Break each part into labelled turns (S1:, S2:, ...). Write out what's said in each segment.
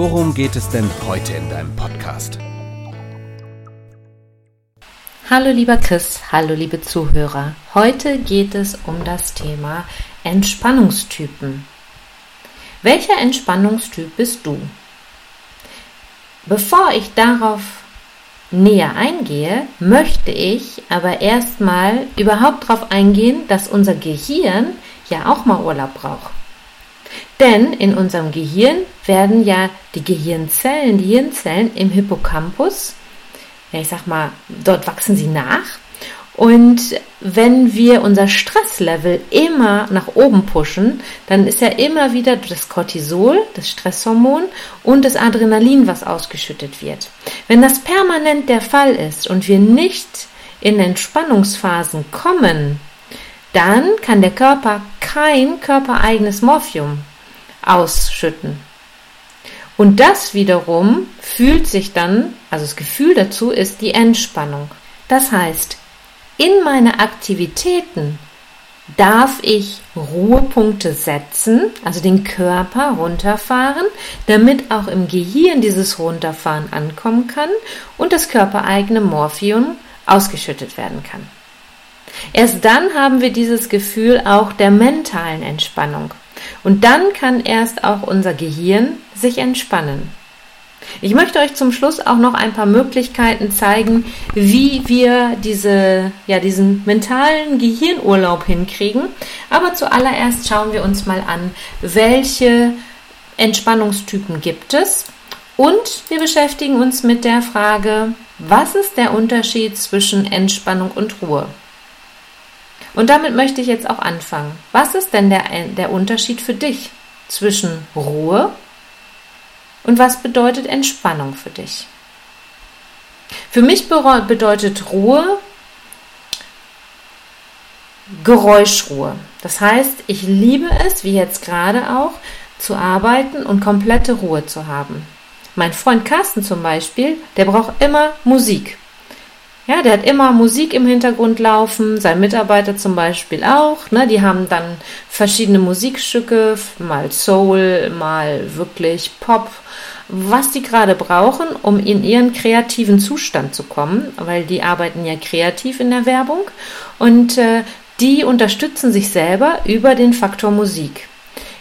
S1: worum geht es denn heute in deinem Podcast?
S2: Hallo lieber Chris, hallo liebe Zuhörer. Heute geht es um das Thema Entspannungstypen. Welcher Entspannungstyp bist du? Bevor ich darauf näher eingehe, möchte ich aber erstmal überhaupt darauf eingehen, dass unser Gehirn ja auch mal Urlaub braucht. Denn in unserem Gehirn werden ja die Gehirnzellen, die Hirnzellen im Hippocampus, ja ich sag mal, dort wachsen sie nach und wenn wir unser Stresslevel immer nach oben pushen, dann ist ja immer wieder das Cortisol, das Stresshormon und das Adrenalin, was ausgeschüttet wird. Wenn das permanent der Fall ist und wir nicht in Entspannungsphasen kommen, dann kann der Körper kein körpereigenes Morphium ausschütten. Und das wiederum fühlt sich dann, also das Gefühl dazu ist die Entspannung. Das heißt, in meine Aktivitäten darf ich Ruhepunkte setzen, also den Körper runterfahren, damit auch im Gehirn dieses Runterfahren ankommen kann und das körpereigene Morphium ausgeschüttet werden kann. Erst dann haben wir dieses Gefühl auch der mentalen Entspannung. Und dann kann erst auch unser Gehirn sich entspannen. Ich möchte euch zum Schluss auch noch ein paar Möglichkeiten zeigen, wie wir diese, ja, diesen mentalen Gehirnurlaub hinkriegen. Aber zuallererst schauen wir uns mal an, welche Entspannungstypen gibt es. Und wir beschäftigen uns mit der Frage, was ist der Unterschied zwischen Entspannung und Ruhe? Und damit möchte ich jetzt auch anfangen. Was ist denn der, der Unterschied für dich zwischen Ruhe und was bedeutet Entspannung für dich? Für mich bedeutet Ruhe Geräuschruhe. Das heißt, ich liebe es, wie jetzt gerade auch, zu arbeiten und komplette Ruhe zu haben. Mein Freund Carsten zum Beispiel, der braucht immer Musik. Ja, der hat immer Musik im Hintergrund laufen, sein Mitarbeiter zum Beispiel auch. Ne? Die haben dann verschiedene Musikstücke, mal Soul, mal wirklich Pop, was die gerade brauchen, um in ihren kreativen Zustand zu kommen, weil die arbeiten ja kreativ in der Werbung und äh, die unterstützen sich selber über den Faktor Musik.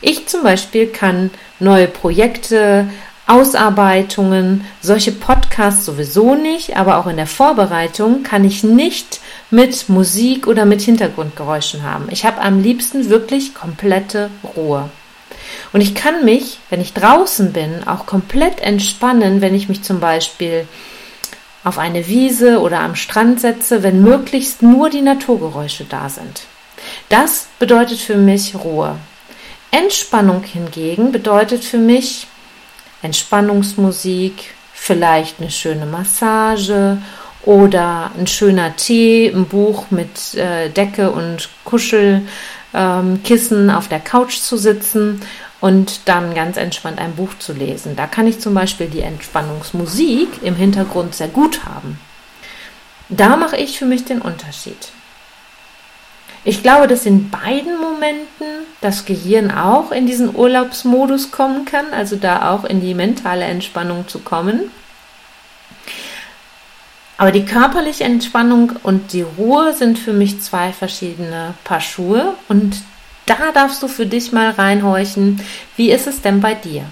S2: Ich zum Beispiel kann neue Projekte Ausarbeitungen, solche Podcasts sowieso nicht, aber auch in der Vorbereitung kann ich nicht mit Musik oder mit Hintergrundgeräuschen haben. Ich habe am liebsten wirklich komplette Ruhe. Und ich kann mich, wenn ich draußen bin, auch komplett entspannen, wenn ich mich zum Beispiel auf eine Wiese oder am Strand setze, wenn möglichst nur die Naturgeräusche da sind. Das bedeutet für mich Ruhe. Entspannung hingegen bedeutet für mich Entspannungsmusik, vielleicht eine schöne Massage oder ein schöner Tee, ein Buch mit äh, Decke und Kuschelkissen ähm, auf der Couch zu sitzen und dann ganz entspannt ein Buch zu lesen. Da kann ich zum Beispiel die Entspannungsmusik im Hintergrund sehr gut haben. Da mache ich für mich den Unterschied. Ich glaube, dass in beiden Momenten das Gehirn auch in diesen Urlaubsmodus kommen kann, also da auch in die mentale Entspannung zu kommen. Aber die körperliche Entspannung und die Ruhe sind für mich zwei verschiedene Paar Schuhe und da darfst du für dich mal reinhorchen, wie ist es denn bei dir?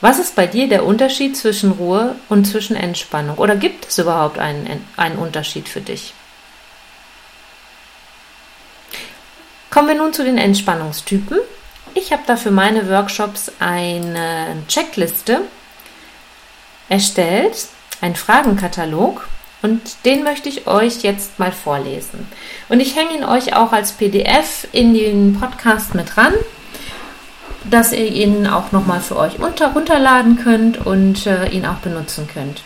S2: Was ist bei dir der Unterschied zwischen Ruhe und zwischen Entspannung? Oder gibt es überhaupt einen, einen Unterschied für dich? Kommen wir nun zu den Entspannungstypen. Ich habe da für meine Workshops eine Checkliste erstellt, einen Fragenkatalog und den möchte ich euch jetzt mal vorlesen. Und ich hänge ihn euch auch als PDF in den Podcast mit ran. dass ihr ihn auch nochmal für euch unter, runterladen könnt und äh, ihn auch benutzen könnt.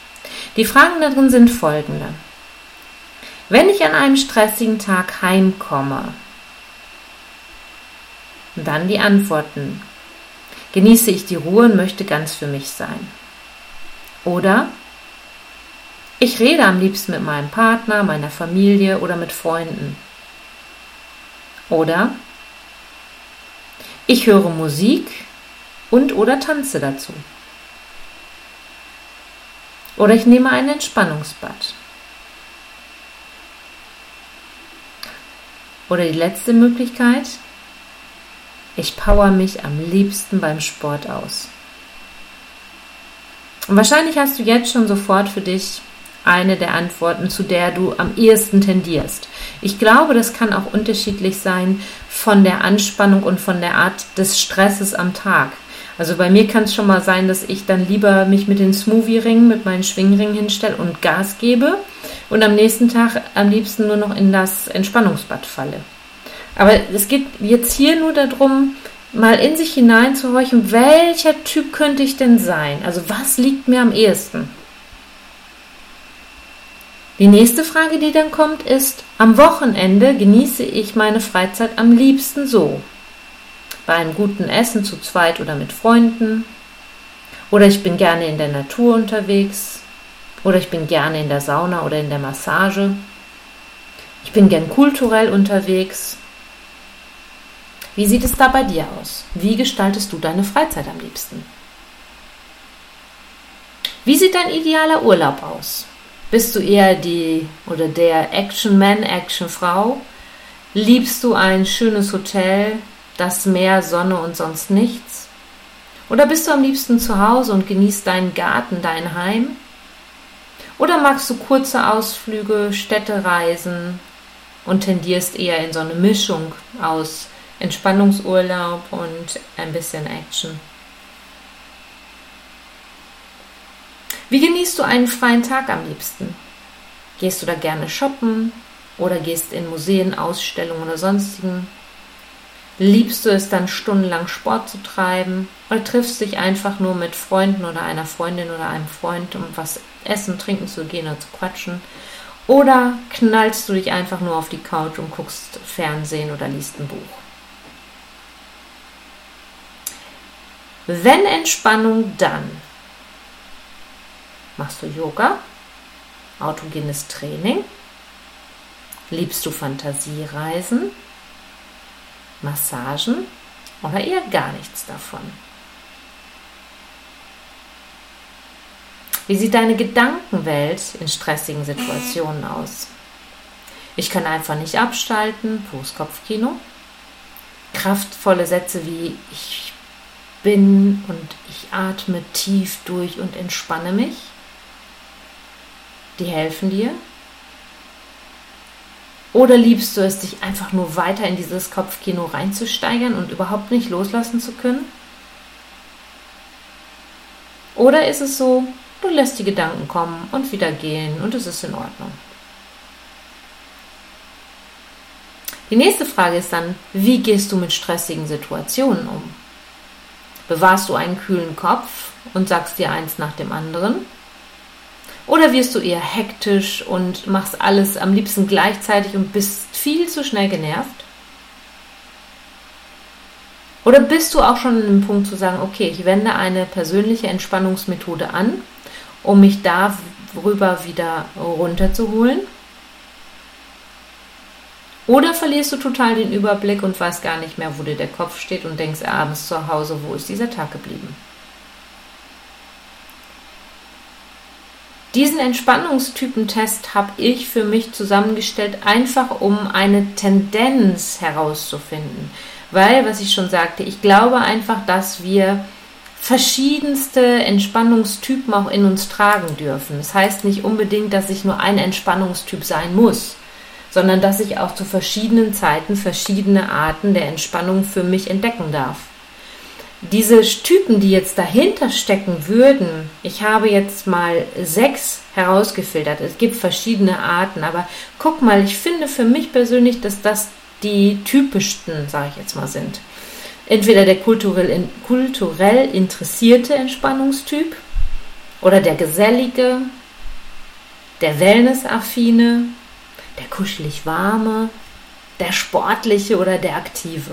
S2: Die Fragen darin sind folgende. Wenn ich an einem stressigen Tag heimkomme, dann die Antworten. Genieße ich die Ruhe und möchte ganz für mich sein. Oder ich rede am liebsten mit meinem Partner, meiner Familie oder mit Freunden. Oder ich höre Musik und oder tanze dazu. Oder ich nehme ein Entspannungsbad. Oder die letzte Möglichkeit, ich power mich am liebsten beim Sport aus. Und wahrscheinlich hast du jetzt schon sofort für dich eine der Antworten, zu der du am ehesten tendierst. Ich glaube, das kann auch unterschiedlich sein von der Anspannung und von der Art des Stresses am Tag. Also bei mir kann es schon mal sein, dass ich dann lieber mich mit den Smoothie-Ringen, mit meinen Schwingringen hinstelle und Gas gebe und am nächsten Tag am liebsten nur noch in das Entspannungsbad falle. Aber es geht jetzt hier nur darum, mal in sich hineinzuhorchen, welcher Typ könnte ich denn sein? Also was liegt mir am ehesten? Die nächste Frage, die dann kommt, ist, am Wochenende genieße ich meine Freizeit am liebsten so. Bei einem guten Essen zu zweit oder mit Freunden. Oder ich bin gerne in der Natur unterwegs. Oder ich bin gerne in der Sauna oder in der Massage. Ich bin gern kulturell unterwegs. Wie sieht es da bei dir aus? Wie gestaltest du deine Freizeit am liebsten? Wie sieht dein idealer Urlaub aus? Bist du eher die oder der Action-Man, Action-Frau? Liebst du ein schönes Hotel, das Meer, Sonne und sonst nichts? Oder bist du am liebsten zu Hause und genießt deinen Garten, dein Heim? Oder magst du kurze Ausflüge, Städtereisen und tendierst eher in so eine Mischung aus Entspannungsurlaub und ein bisschen Action. Wie genießt du einen freien Tag am liebsten? Gehst du da gerne shoppen oder gehst in Museen, Ausstellungen oder sonstigen? Liebst du es dann stundenlang Sport zu treiben oder triffst dich einfach nur mit Freunden oder einer Freundin oder einem Freund, um was essen, trinken zu gehen oder zu quatschen? Oder knallst du dich einfach nur auf die Couch und guckst Fernsehen oder liest ein Buch? Wenn Entspannung, dann machst du Yoga, autogenes Training, liebst du Fantasiereisen, Massagen oder eher gar nichts davon. Wie sieht deine Gedankenwelt in stressigen Situationen aus? Ich kann einfach nicht abschalten, Postkopfkino. Kraftvolle Sätze wie ich bin und ich atme tief durch und entspanne mich. Die helfen dir. Oder liebst du es, dich einfach nur weiter in dieses Kopfkino reinzusteigern und überhaupt nicht loslassen zu können? Oder ist es so, du lässt die Gedanken kommen und wieder gehen und es ist in Ordnung? Die nächste Frage ist dann, wie gehst du mit stressigen Situationen um? Bewahrst du einen kühlen Kopf und sagst dir eins nach dem anderen? Oder wirst du eher hektisch und machst alles am liebsten gleichzeitig und bist viel zu schnell genervt? Oder bist du auch schon an dem Punkt zu sagen, okay, ich wende eine persönliche Entspannungsmethode an, um mich darüber wieder runterzuholen? Oder verlierst du total den Überblick und weißt gar nicht mehr, wo dir der Kopf steht und denkst abends zu Hause, wo ist dieser Tag geblieben? Diesen Entspannungstypentest habe ich für mich zusammengestellt, einfach um eine Tendenz herauszufinden. Weil, was ich schon sagte, ich glaube einfach, dass wir verschiedenste Entspannungstypen auch in uns tragen dürfen. Das heißt nicht unbedingt, dass ich nur ein Entspannungstyp sein muss sondern dass ich auch zu verschiedenen Zeiten verschiedene Arten der Entspannung für mich entdecken darf. Diese Typen, die jetzt dahinter stecken würden, ich habe jetzt mal sechs herausgefiltert. Es gibt verschiedene Arten, aber guck mal, ich finde für mich persönlich, dass das die typischsten, sage ich jetzt mal, sind. Entweder der kulturell, kulturell interessierte Entspannungstyp oder der gesellige, der wellnessaffine, der kuschelig warme, der sportliche oder der aktive.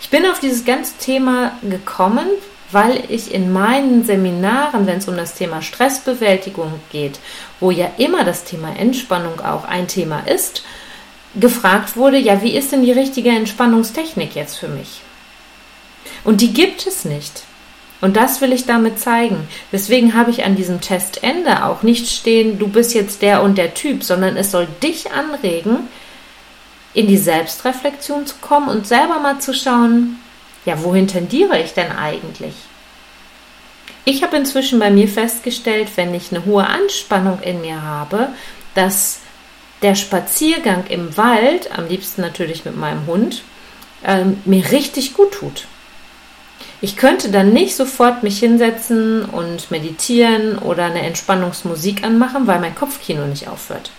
S2: Ich bin auf dieses ganze Thema gekommen, weil ich in meinen Seminaren, wenn es um das Thema Stressbewältigung geht, wo ja immer das Thema Entspannung auch ein Thema ist, gefragt wurde, ja, wie ist denn die richtige Entspannungstechnik jetzt für mich? Und die gibt es nicht. Und das will ich damit zeigen. Deswegen habe ich an diesem Testende auch nicht stehen, du bist jetzt der und der Typ, sondern es soll dich anregen, in die Selbstreflexion zu kommen und selber mal zu schauen, ja, wohin tendiere ich denn eigentlich? Ich habe inzwischen bei mir festgestellt, wenn ich eine hohe Anspannung in mir habe, dass der Spaziergang im Wald, am liebsten natürlich mit meinem Hund, ähm, mir richtig gut tut. Ich könnte dann nicht sofort mich hinsetzen und meditieren oder eine Entspannungsmusik anmachen, weil mein Kopfkino nicht aufhört.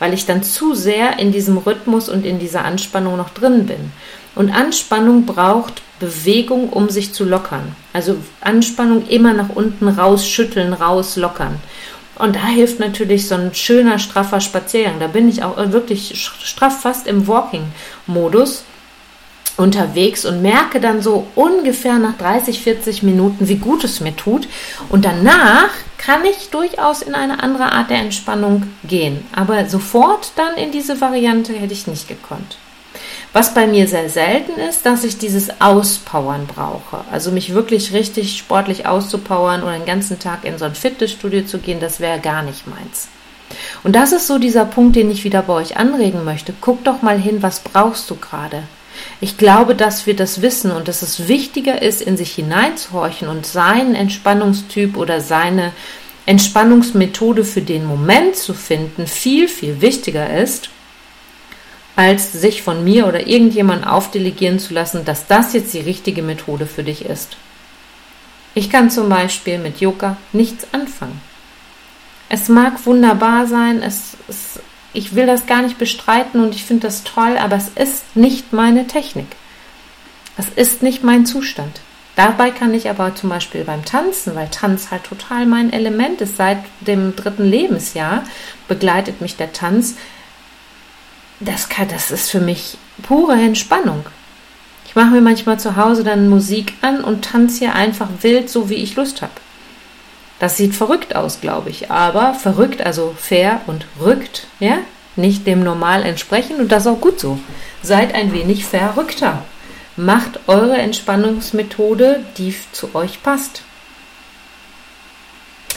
S2: Weil ich dann zu sehr in diesem Rhythmus und in dieser Anspannung noch drin bin. Und Anspannung braucht Bewegung, um sich zu lockern. Also Anspannung immer nach unten raus, schütteln, raus, lockern. Und da hilft natürlich so ein schöner, straffer Spaziergang. Da bin ich auch wirklich straff fast im Walking-Modus unterwegs und merke dann so ungefähr nach 30, 40 Minuten, wie gut es mir tut. Und danach kann ich durchaus in eine andere Art der Entspannung gehen. Aber sofort dann in diese Variante hätte ich nicht gekonnt. Was bei mir sehr selten ist, dass ich dieses Auspowern brauche. Also mich wirklich richtig sportlich auszupowern oder den ganzen Tag in so ein Fitnessstudio zu gehen, das wäre gar nicht meins. Und das ist so dieser Punkt, den ich wieder bei euch anregen möchte. Guck doch mal hin, was brauchst du gerade? Ich glaube, dass wir das wissen und dass es wichtiger ist, in sich hineinzuhorchen und seinen Entspannungstyp oder seine Entspannungsmethode für den Moment zu finden, viel, viel wichtiger ist, als sich von mir oder irgendjemand aufdelegieren zu lassen, dass das jetzt die richtige Methode für dich ist. Ich kann zum Beispiel mit Yoga nichts anfangen. Es mag wunderbar sein, es, es, ich will das gar nicht bestreiten und ich finde das toll, aber es ist nicht meine Technik. Es ist nicht mein Zustand. Dabei kann ich aber zum Beispiel beim Tanzen, weil Tanz halt total mein Element ist, seit dem dritten Lebensjahr begleitet mich der Tanz, das, kann, das ist für mich pure Entspannung. Ich mache mir manchmal zu Hause dann Musik an und tanze hier einfach wild, so wie ich Lust habe. Das sieht verrückt aus, glaube ich, aber verrückt, also fair und rückt, ja, nicht dem Normal entsprechen und das auch gut so. Seid ein wenig verrückter. Macht eure Entspannungsmethode, die zu euch passt.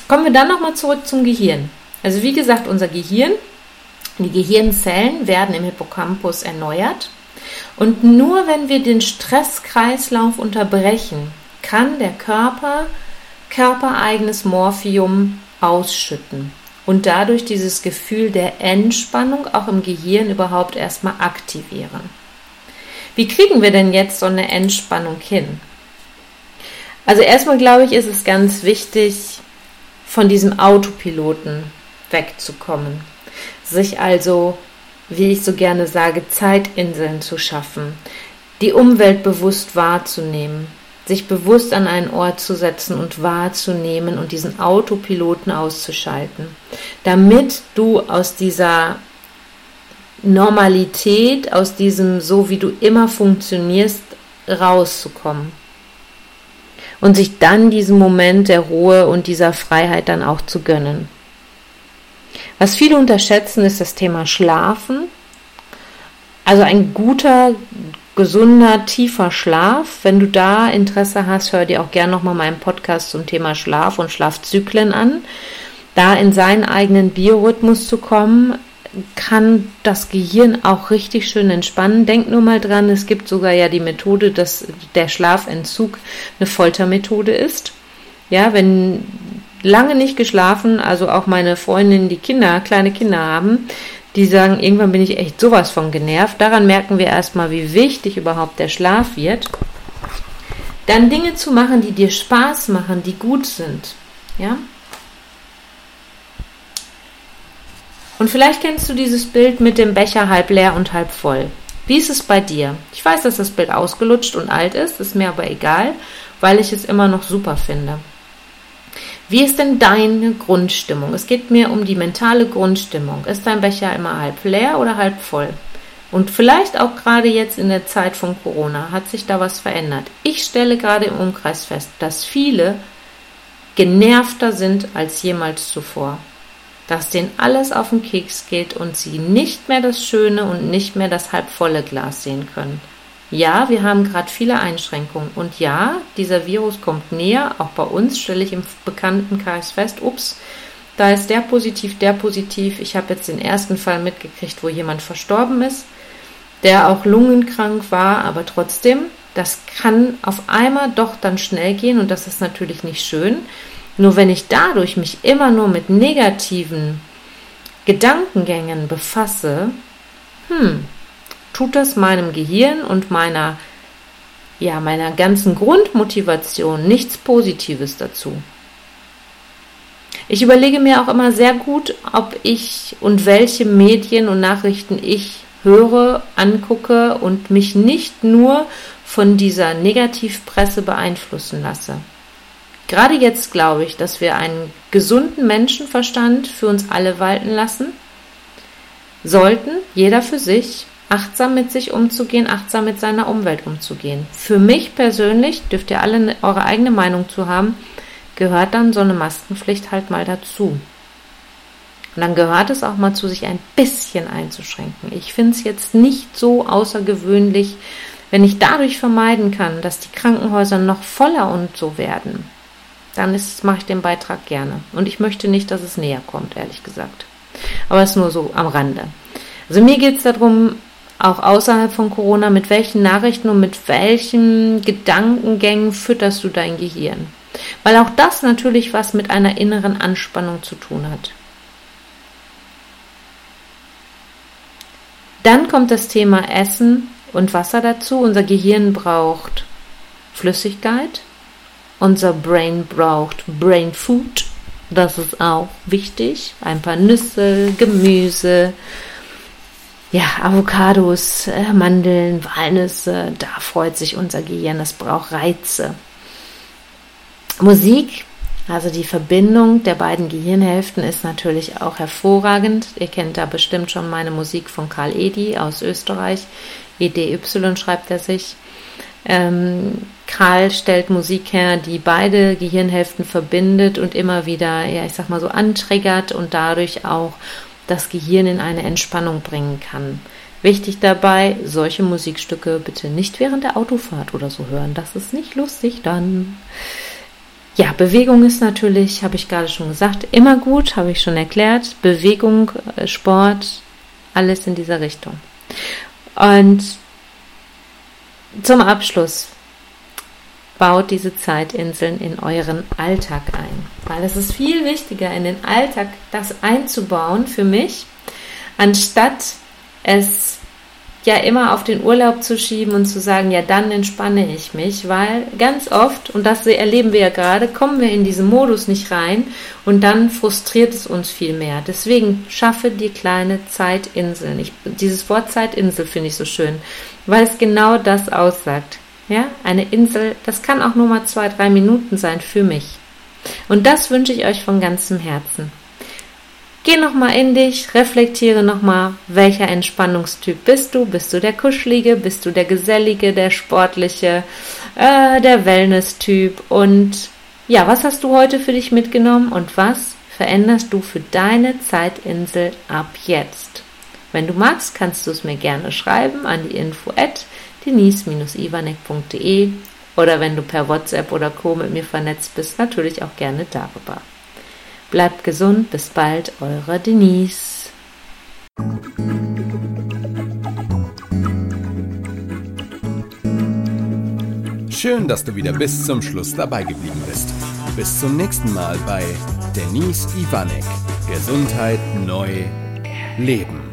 S2: Kommen wir dann nochmal zurück zum Gehirn. Also wie gesagt, unser Gehirn die Gehirnzellen werden im Hippocampus erneuert. Und nur wenn wir den Stresskreislauf unterbrechen, kann der Körper körpereigenes Morphium ausschütten und dadurch dieses Gefühl der Entspannung auch im Gehirn überhaupt erstmal aktivieren. Wie kriegen wir denn jetzt so eine Entspannung hin? Also erstmal glaube ich, ist es ganz wichtig, von diesem Autopiloten wegzukommen sich also, wie ich so gerne sage, Zeitinseln zu schaffen, die Umwelt bewusst wahrzunehmen, sich bewusst an einen Ort zu setzen und wahrzunehmen und diesen Autopiloten auszuschalten, damit du aus dieser Normalität, aus diesem so wie du immer funktionierst, rauszukommen. Und sich dann diesen Moment der Ruhe und dieser Freiheit dann auch zu gönnen. Was viele unterschätzen, ist das Thema Schlafen. Also ein guter, gesunder, tiefer Schlaf. Wenn du da Interesse hast, hör dir auch gerne nochmal meinen Podcast zum Thema Schlaf und Schlafzyklen an. Da in seinen eigenen Biorhythmus zu kommen, kann das Gehirn auch richtig schön entspannen. Denk nur mal dran, es gibt sogar ja die Methode, dass der Schlafentzug eine Foltermethode ist. Ja, wenn lange nicht geschlafen, also auch meine Freundinnen, die Kinder, kleine Kinder haben, die sagen, irgendwann bin ich echt sowas von genervt. Daran merken wir erstmal, wie wichtig überhaupt der Schlaf wird. Dann Dinge zu machen, die dir Spaß machen, die gut sind. Ja? Und vielleicht kennst du dieses Bild mit dem Becher halb leer und halb voll. Wie ist es bei dir? Ich weiß, dass das Bild ausgelutscht und alt ist, ist mir aber egal, weil ich es immer noch super finde. Wie ist denn deine Grundstimmung? Es geht mir um die mentale Grundstimmung. Ist dein Becher immer halb leer oder halb voll? Und vielleicht auch gerade jetzt in der Zeit von Corona hat sich da was verändert. Ich stelle gerade im Umkreis fest, dass viele genervter sind als jemals zuvor. Dass denen alles auf den Keks geht und sie nicht mehr das schöne und nicht mehr das halbvolle Glas sehen können. Ja, wir haben gerade viele Einschränkungen. Und ja, dieser Virus kommt näher. Auch bei uns stelle ich im Bekanntenkreis fest, ups, da ist der positiv, der positiv. Ich habe jetzt den ersten Fall mitgekriegt, wo jemand verstorben ist, der auch lungenkrank war, aber trotzdem, das kann auf einmal doch dann schnell gehen und das ist natürlich nicht schön. Nur wenn ich dadurch mich immer nur mit negativen Gedankengängen befasse, hm, tut das meinem Gehirn und meiner, ja, meiner ganzen Grundmotivation nichts Positives dazu. Ich überlege mir auch immer sehr gut, ob ich und welche Medien und Nachrichten ich höre, angucke und mich nicht nur von dieser Negativpresse beeinflussen lasse. Gerade jetzt glaube ich, dass wir einen gesunden Menschenverstand für uns alle walten lassen sollten, jeder für sich, achtsam mit sich umzugehen, achtsam mit seiner Umwelt umzugehen. Für mich persönlich, dürft ihr alle eure eigene Meinung zu haben, gehört dann so eine Maskenpflicht halt mal dazu. Und dann gehört es auch mal zu, sich ein bisschen einzuschränken. Ich finde es jetzt nicht so außergewöhnlich, wenn ich dadurch vermeiden kann, dass die Krankenhäuser noch voller und so werden, dann mache ich den Beitrag gerne. Und ich möchte nicht, dass es näher kommt, ehrlich gesagt. Aber es ist nur so am Rande. Also mir geht es darum, auch außerhalb von Corona, mit welchen Nachrichten und mit welchen Gedankengängen fütterst du dein Gehirn? Weil auch das natürlich was mit einer inneren Anspannung zu tun hat. Dann kommt das Thema Essen und Wasser dazu. Unser Gehirn braucht Flüssigkeit. Unser Brain braucht Brain Food. Das ist auch wichtig. Ein paar Nüsse, Gemüse, ja, Avocados, äh, Mandeln, Walnüsse, da freut sich unser Gehirn, es braucht Reize. Musik, also die Verbindung der beiden Gehirnhälften ist natürlich auch hervorragend. Ihr kennt da bestimmt schon meine Musik von Karl Edi aus Österreich. EDY schreibt er sich. Ähm, Karl stellt Musik her, die beide Gehirnhälften verbindet und immer wieder, ja, ich sag mal so, antriggert und dadurch auch das Gehirn in eine Entspannung bringen kann. Wichtig dabei, solche Musikstücke bitte nicht während der Autofahrt oder so hören. Das ist nicht lustig dann. Ja, Bewegung ist natürlich, habe ich gerade schon gesagt, immer gut, habe ich schon erklärt. Bewegung, äh, Sport, alles in dieser Richtung. Und zum Abschluss baut diese Zeitinseln in euren Alltag ein. Weil es ist viel wichtiger, in den Alltag das einzubauen für mich, anstatt es ja immer auf den Urlaub zu schieben und zu sagen, ja, dann entspanne ich mich, weil ganz oft, und das erleben wir ja gerade, kommen wir in diesen Modus nicht rein und dann frustriert es uns viel mehr. Deswegen schaffe die kleine Zeitinseln. Ich, dieses Wort Zeitinsel finde ich so schön, weil es genau das aussagt. Ja, eine Insel, das kann auch nur mal zwei, drei Minuten sein für mich. Und das wünsche ich euch von ganzem Herzen. Geh nochmal in dich, reflektiere nochmal, welcher Entspannungstyp bist du? Bist du der Kuschelige? Bist du der Gesellige, der Sportliche, äh, der Wellness-Typ? Und ja, was hast du heute für dich mitgenommen und was veränderst du für deine Zeitinsel ab jetzt? Wenn du magst, kannst du es mir gerne schreiben an die info denise-ivanek.de oder wenn du per WhatsApp oder Co. mit mir vernetzt bist, natürlich auch gerne darüber. Bleibt gesund, bis bald, eure Denise.
S1: Schön, dass du wieder bis zum Schluss dabei geblieben bist. Bis zum nächsten Mal bei Denise Ivanek. Gesundheit neu leben.